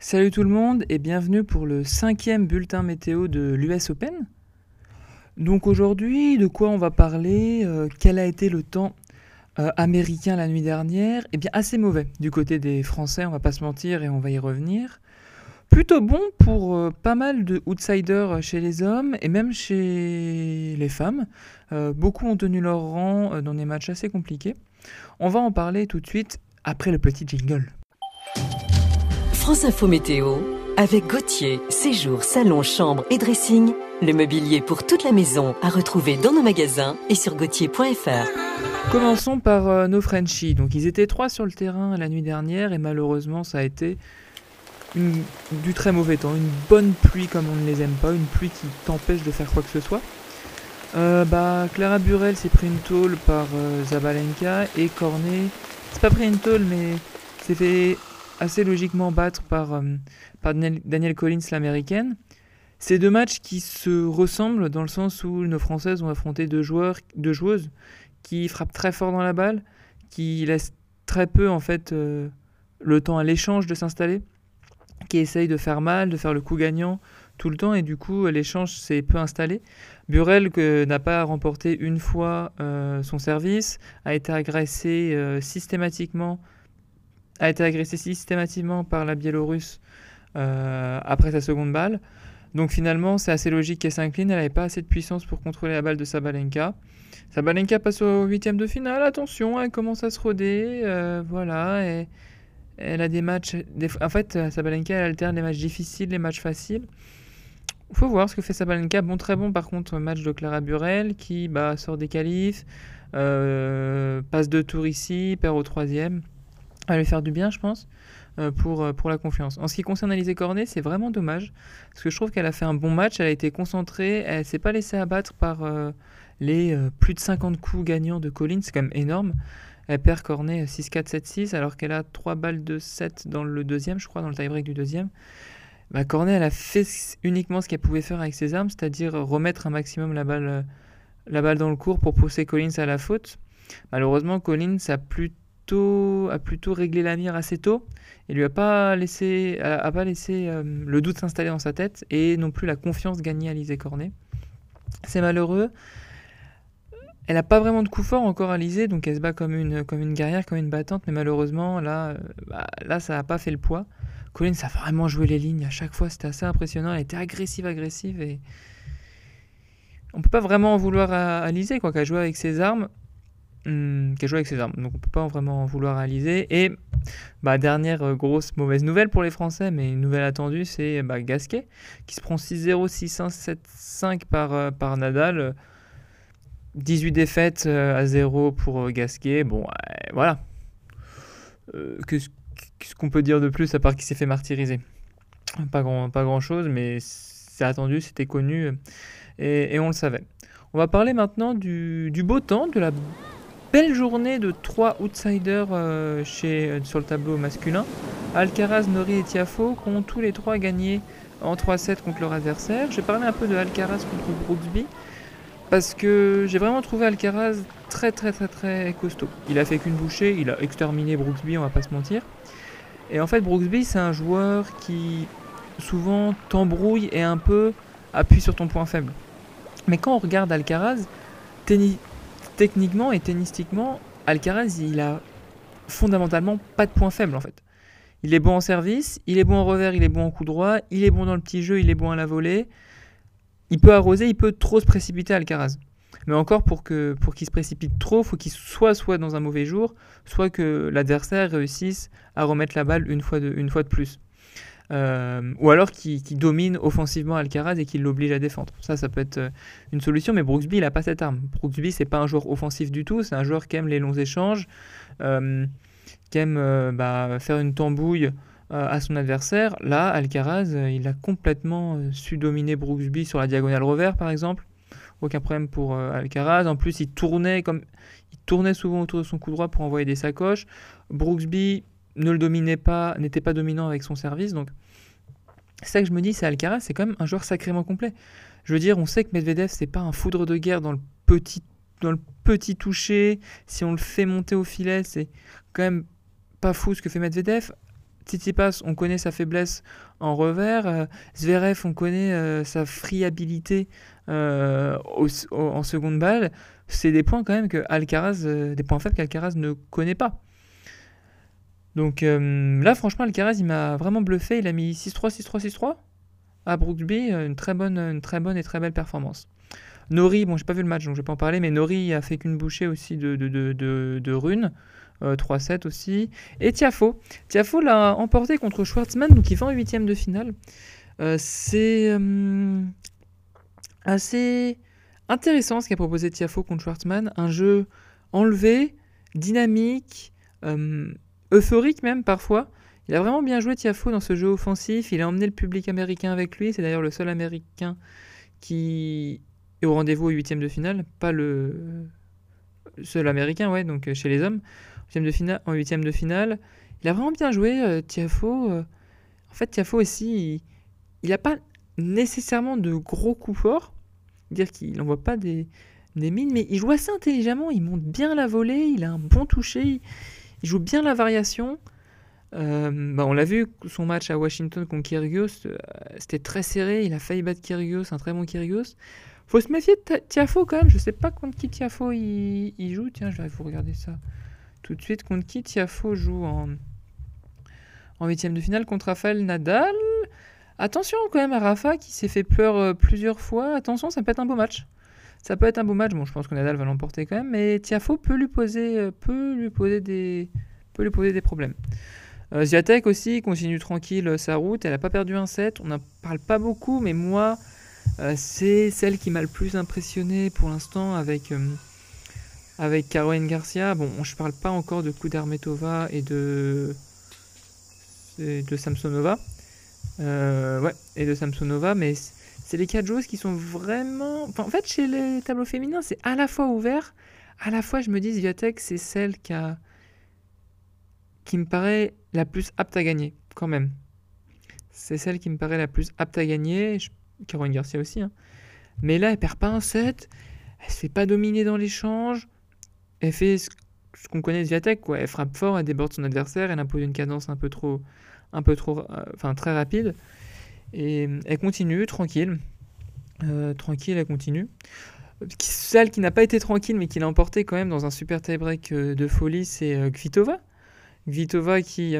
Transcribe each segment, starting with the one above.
Salut tout le monde et bienvenue pour le cinquième bulletin météo de l'US Open. Donc aujourd'hui, de quoi on va parler euh, Quel a été le temps euh, américain la nuit dernière? Eh bien assez mauvais du côté des Français, on va pas se mentir et on va y revenir. Plutôt bon pour euh, pas mal de outsiders chez les hommes et même chez les femmes. beaucoup ont tenu leur rang dans des matchs assez compliqués. On va en parler tout de suite après le petit jingle. France Info Météo, avec Gauthier, séjour, salon, chambre et dressing, le mobilier pour toute la maison à retrouver dans nos magasins et sur gauthier.fr. Commençons par euh, nos Frenchies. Donc ils étaient trois sur le terrain la nuit dernière et malheureusement ça a été du très mauvais temps, une bonne pluie comme on ne les aime pas, une pluie qui t'empêche de faire quoi que ce soit. Euh, bah, Clara Burel s'est pris une tôle par euh, Zabalenka et Cornet, c'est pas pris une tôle mais s'est fait assez logiquement battre par, euh, par Daniel Collins, l'américaine. C'est deux matchs qui se ressemblent dans le sens où nos Françaises ont affronté deux, joueurs, deux joueuses qui frappent très fort dans la balle, qui laissent très peu en fait euh, le temps à l'échange de s'installer, qui essayent de faire mal, de faire le coup gagnant tout le temps et du coup l'échange s'est peu installé. Burel n'a pas remporté une fois euh, son service, a été agressé systématiquement a été agressé systématiquement par la Biélorusse euh, après sa seconde balle. Donc finalement, c'est assez logique qu'elle s'incline. Elle n'avait pas assez de puissance pour contrôler la balle de Sabalenka. Sabalenka passe au huitième de finale. Attention, elle commence à se roder. Euh, voilà. Et, elle a des matchs. en fait, Sabalenka, elle alterne les matchs difficiles, les matchs faciles. Il faut voir ce que fait Sabalenka. Bon, très bon par contre, match de Clara Burel qui bah, sort des qualifs, euh, passe deux tours ici, perd au troisième à lui faire du bien, je pense, euh, pour, euh, pour la confiance. En ce qui concerne Alizé Cornet, c'est vraiment dommage, parce que je trouve qu'elle a fait un bon match, elle a été concentrée, elle s'est pas laissée abattre par euh, les plus de 50 coups gagnants de Collins, c'est quand même énorme. Elle perd Cornet 6-4, 7-6, alors qu'elle a 3 balles de 7 dans le deuxième, je crois, dans le tie-break du deuxième. Bah, Cornet, elle a fait uniquement ce qu'elle pouvait faire avec ses armes, c'est-à-dire remettre un maximum la balle, la balle dans le cours pour pousser Collins à la faute. Malheureusement, Collins a plus a plutôt réglé la mire assez tôt et lui a pas laissé, a, pas laissé euh, le doute s'installer dans sa tête et non plus la confiance gagner à Lisée Cornet. C'est malheureux. Elle n'a pas vraiment de coup fort encore à Lisée, donc elle se bat comme une, comme une guerrière, comme une battante, mais malheureusement, là, euh, bah, là ça n'a pas fait le poids. Colin, ça a vraiment joué les lignes à chaque fois, c'était assez impressionnant. Elle était agressive, agressive, et on peut pas vraiment en vouloir à, à Lisée, quoi, qu'elle joue avec ses armes. Hmm, qui a joué avec ses armes. Donc on peut pas vraiment vouloir réaliser. Et bah, dernière euh, grosse mauvaise nouvelle pour les Français, mais une nouvelle attendue, c'est bah, Gasquet, qui se prend 6-0, 6-1, 7-5 par, euh, par Nadal. 18 défaites euh, à 0 pour Gasquet. Bon, voilà. Qu'est-ce qu'on peut dire de plus à part qu'il s'est fait martyriser? Pas grand, pas grand chose, mais c'est attendu, c'était connu et, on le savait. On va parler maintenant du beau temps, de la Belle journée de trois outsiders euh, euh, sur le tableau masculin. Alcaraz, Nori et Tiafo qui ont tous les trois gagné en 3-7 contre leur adversaire. J'ai parlé un peu de Alcaraz contre Brooksby parce que j'ai vraiment trouvé Alcaraz très très très très costaud. Il a fait qu'une bouchée, il a exterminé Brooksby, on va pas se mentir. Et en fait, Brooksby, c'est un joueur qui souvent t'embrouille et un peu appuie sur ton point faible. Mais quand on regarde Alcaraz, techniquement et tennistiquement, Alcaraz, il a fondamentalement pas de point faible en fait. Il est bon en service, il est bon en revers, il est bon en coup droit, il est bon dans le petit jeu, il est bon à la volée. Il peut arroser, il peut trop se précipiter Alcaraz. Mais encore pour que qu'il se précipite trop, faut qu'il soit soit dans un mauvais jour, soit que l'adversaire réussisse à remettre la balle une fois de plus. Euh, ou alors qui, domine offensivement Alcaraz et qui l'oblige à défendre. Ça, ça peut être euh, une solution, mais Brooksby, il n'a pas cette arme. Brooksby, c'est pas un joueur offensif du tout, c'est un joueur qui aime les longs échanges, euh, qui aime bah, faire une tambouille à son adversaire. Là, Alcaraz, il a complètement su dominer Brooksby sur la diagonale revers, par exemple. Aucun problème pour Alcaraz. En plus, il tournait comme il tournait souvent autour de son coup droit pour envoyer des sacoches. Brooksby ne le dominait pas, n'était pas dominant avec son service. Donc, c'est ça que je me dis, c'est Alcaraz, c'est quand même un joueur sacrément complet. Je veux dire, on sait que Medvedev, c'est pas un foudre de guerre dans le petit, dans le petit toucher. Si on le fait monter au filet, c'est quand même pas fou ce que fait Medvedev. Tsitsipas, on connaît sa faiblesse en revers. Zverev, on connaît sa friabilité en seconde balle. C'est des points quand même que Alcaraz, des points faibles qu'Alcaraz ne connaît pas. Donc là, franchement, Alcaraz, il m'a vraiment bluffé. Il a mis 6-3, 6-3, 6-3 à Brooksby. Une très bonne, une très bonne et très belle performance. Nori, bon, j'ai pas vu le match, donc je vais pas en parler, mais Nori a fait qu'une bouchée aussi de, runes. 3-7 euh, aussi. Et Tiafo. Tiafo l'a emporté contre Schwartzmann, donc il va en huitième de finale. Euh, c'est euh, assez intéressant ce qu'a proposé Tiafo contre Schwartzmann. Un jeu enlevé, dynamique, euphorique même parfois. Il a vraiment bien joué Tiafo dans ce jeu offensif. Il a emmené le public américain avec lui. C'est d'ailleurs le seul américain qui est au rendez-vous au huitième de finale. Pas le seul américain, ouais, donc chez les hommes. En huitième de finale. Il a vraiment bien joué, euh, Tiafo. Euh. en fait, Tiafo aussi, il n'a pas nécessairement de gros coups forts. Dire qu'il n'envoie pas des, mines, mais il joue assez intelligemment. Il monte bien la volée, il a un bon toucher, joue bien la variation. Euh, bah on l'a vu, son match à Washington contre Kyrgios, c'était très serré. Il a failli battre Kyrgios, un très bon Kyrgios. Faut se méfier de Tiafo quand même. Je sais pas contre qui Tiafo il, il joue. Tiens, je vais vous regarder ça tout de suite. Contre qui Tiafo joue en en huitième de finale contre Rafael Nadal? Attention quand même à Rafa qui s'est fait pleurer euh, plusieurs fois. Attention, ça peut être un beau match. Ça peut être un beau match. Bon, je pense que Nadal va l'emporter quand même, mais Tiafo peut lui poser, euh, peut lui poser des, peut lui poser des problèmes. Euh, Ziatek aussi continue tranquille sa route. Elle n'a pas perdu un set. On n'en parle pas beaucoup, mais moi, c'est celle qui m'a le plus impressionné pour l'instant avec avec Caroline Garcia. Bon, je parle pas encore de Kudermetova et de de Samsonova. Euh, ouais, et de Samsonova, mais c'est les quatre joueuses qui sont vraiment. en fait, chez les tableaux féminins, c'est à la fois ouvert, à la fois, je me dis, Viatek, c'est celle qui me paraît la plus apte à gagner, quand même. C'est celle qui me paraît la plus apte à gagner. Caroline Garcia aussi, hein. Mais là, elle perd pas un set, elle se fait pas dominer dans l'échange elle fait ce, qu'on connaît de Viatek, quoi. Elle frappe fort, elle déborde son adversaire, elle impose une cadence un peu trop, un peu trop, euh, enfin très rapide. Et elle continue, tranquille. Euh, tranquille, elle continue. Celle qui n'a pas été tranquille, mais qui l'a emporté quand même dans un super tie-break euh, de folie, c'est Kvitova. Kvitova qui,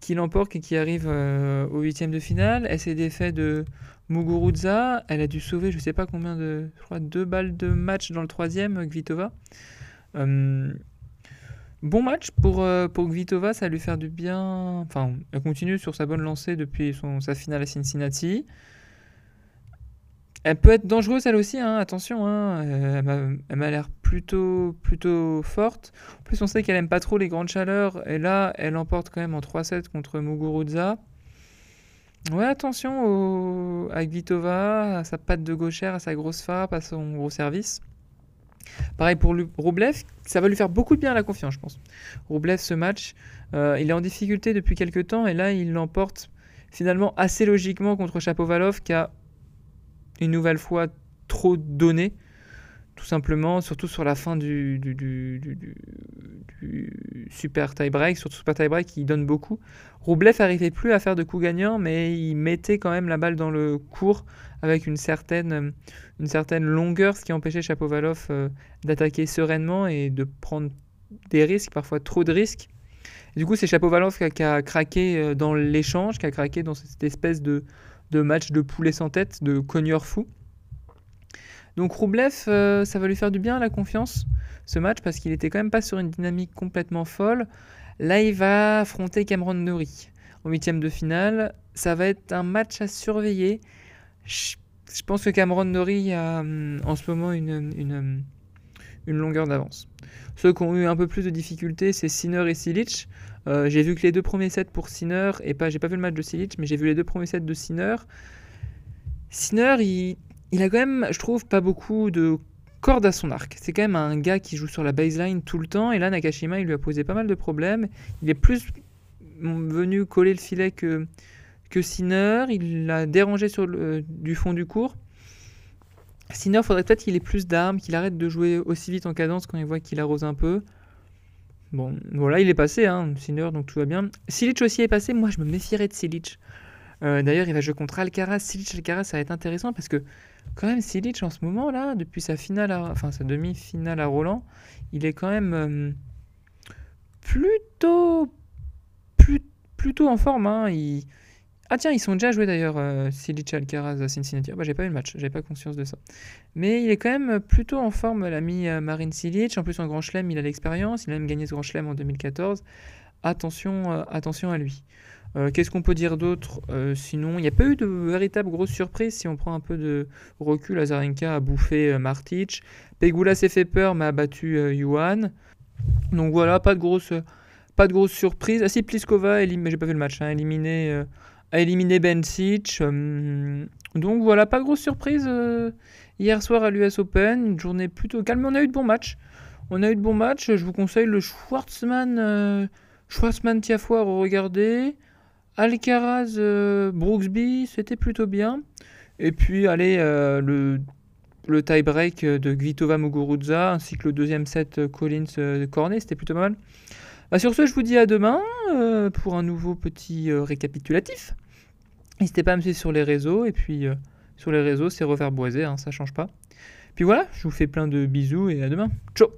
qui l'emporte et qui arrive au huitième de finale. Elle s'est défait de Muguruza. Elle a dû sauver, je sais pas combien de, je crois, deux balles de match dans le troisième, Kvitova. Euh, bon match pour, euh, pour Kvitova, ça va lui faire du bien. Enfin, elle continue sur sa bonne lancée depuis son, sa finale à Cincinnati. Elle peut être dangereuse elle aussi, hein, attention, hein, euh, elle m'a l'air plutôt, plutôt forte. En plus, on sait qu'elle aime pas trop les grandes chaleurs, et là, elle emporte quand même en 3-7 contre Muguruza. Ouais, attention à Kvitova, à sa patte de gauchère, à sa grosse frappe, à son gros service. Pareil pour Roublev, ça va lui faire beaucoup de bien à la confiance, je pense. Roublev, ce match, euh, il est en difficulté depuis quelques temps et là, il l'emporte finalement assez logiquement contre Chapovalov qui a une nouvelle fois trop donné, tout simplement, surtout sur la fin du, du, du, super tie-break, surtout super tie-break, il donne beaucoup. Roublev n'arrivait plus à faire de coups gagnants, mais il mettait quand même la balle dans le court avec une certaine, une certaine longueur, ce qui empêchait Chapovalov euh, d'attaquer sereinement et de prendre des risques, parfois trop de risques. du coup, c'est Chapovalov qui a, craqué euh, dans l'échange, qui a craqué dans cette espèce de, de match de poulet sans tête, de cogneur fou. Donc Roublev, euh, ça va lui faire du bien la confiance, ce match, parce qu'il était quand même pas sur une dynamique complètement folle. Là, il va affronter Cameron Norrie en huitième de finale. Ça va être un match à surveiller. Je, pense que Cameron Norrie a hum, en ce moment une, une, une longueur d'avance. Ceux qui ont eu un peu plus de difficultés, c'est Sinner et Silic. Euh, j'ai vu que les deux premiers sets pour Sinner, et pas, j'ai pas vu le match de Silic, mais j'ai vu les deux premiers sets de Sinner. Sinner, il, il a quand même, je trouve, pas beaucoup de cordes à son arc. C'est quand même un gars qui joue sur la baseline tout le temps, et là, Nakashima, il lui a posé pas mal de problèmes. Il est plus venu coller le filet que, que Sinner, il l'a dérangé du fond du cours. Sinner, faudrait peut-être qu'il ait plus d'armes, qu'il arrête de jouer aussi vite en cadence quand il voit qu'il arrose un peu. Bon, voilà, il est passé, hein, Sinner, donc tout va bien. Silic aussi est passé, moi je me méfierais de Silic. Euh, d'ailleurs, il va jouer contre Alcaraz. Silic Alcaraz, ça va être intéressant parce que quand même Silic en ce moment là, depuis sa finale, enfin sa demi-finale à Roland, il est quand même euh, plutôt, plutôt en forme. Hein. Ah tiens, ils sont déjà joués d'ailleurs, euh, Silic Alcaraz à Cincinnati. Ah bah j'ai pas eu le match, j'avais pas conscience de ça. Mais il est quand même plutôt en forme, l'ami euh, Marine Silic. En plus en Grand Chelem, il a l'expérience, il a même gagné ce Grand Chelem en 2014. Attention, attention à lui. Qu'est-ce qu'on peut dire d'autre Sinon, il n'y a pas eu de véritable grosse surprise si on prend un peu de recul. Azarenka a bouffé Martic. Pegula s'est fait peur mais a battu Yuan. Donc voilà, pas de grosse, pas de grosse surprise. Ah si, Pliskova, mais j'ai pas vu le match, hein, éliminé a éliminé. Euh, donc voilà, pas de grosse surprise euh, hier soir à l'US Open. Une journée plutôt calme, mais on a eu de bons matchs. On a eu de bons matchs. Je vous conseille le Schwartzman, euh, Schwartzman Tiafoe Alcaraz Brooksby, c'était plutôt bien. Et puis, allez, le, le tie-break de Gvitova Muguruza ainsi que le deuxième set Collins Cornet, c'était plutôt mal. Bah, sur ce, je vous dis à demain euh, pour un nouveau petit euh, récapitulatif. N'hésitez pas à me suivre sur les réseaux. Et puis, euh, sur les réseaux, c'est refaire boiser, hein, ça change pas. Puis voilà, je vous fais plein de bisous et à demain. Ciao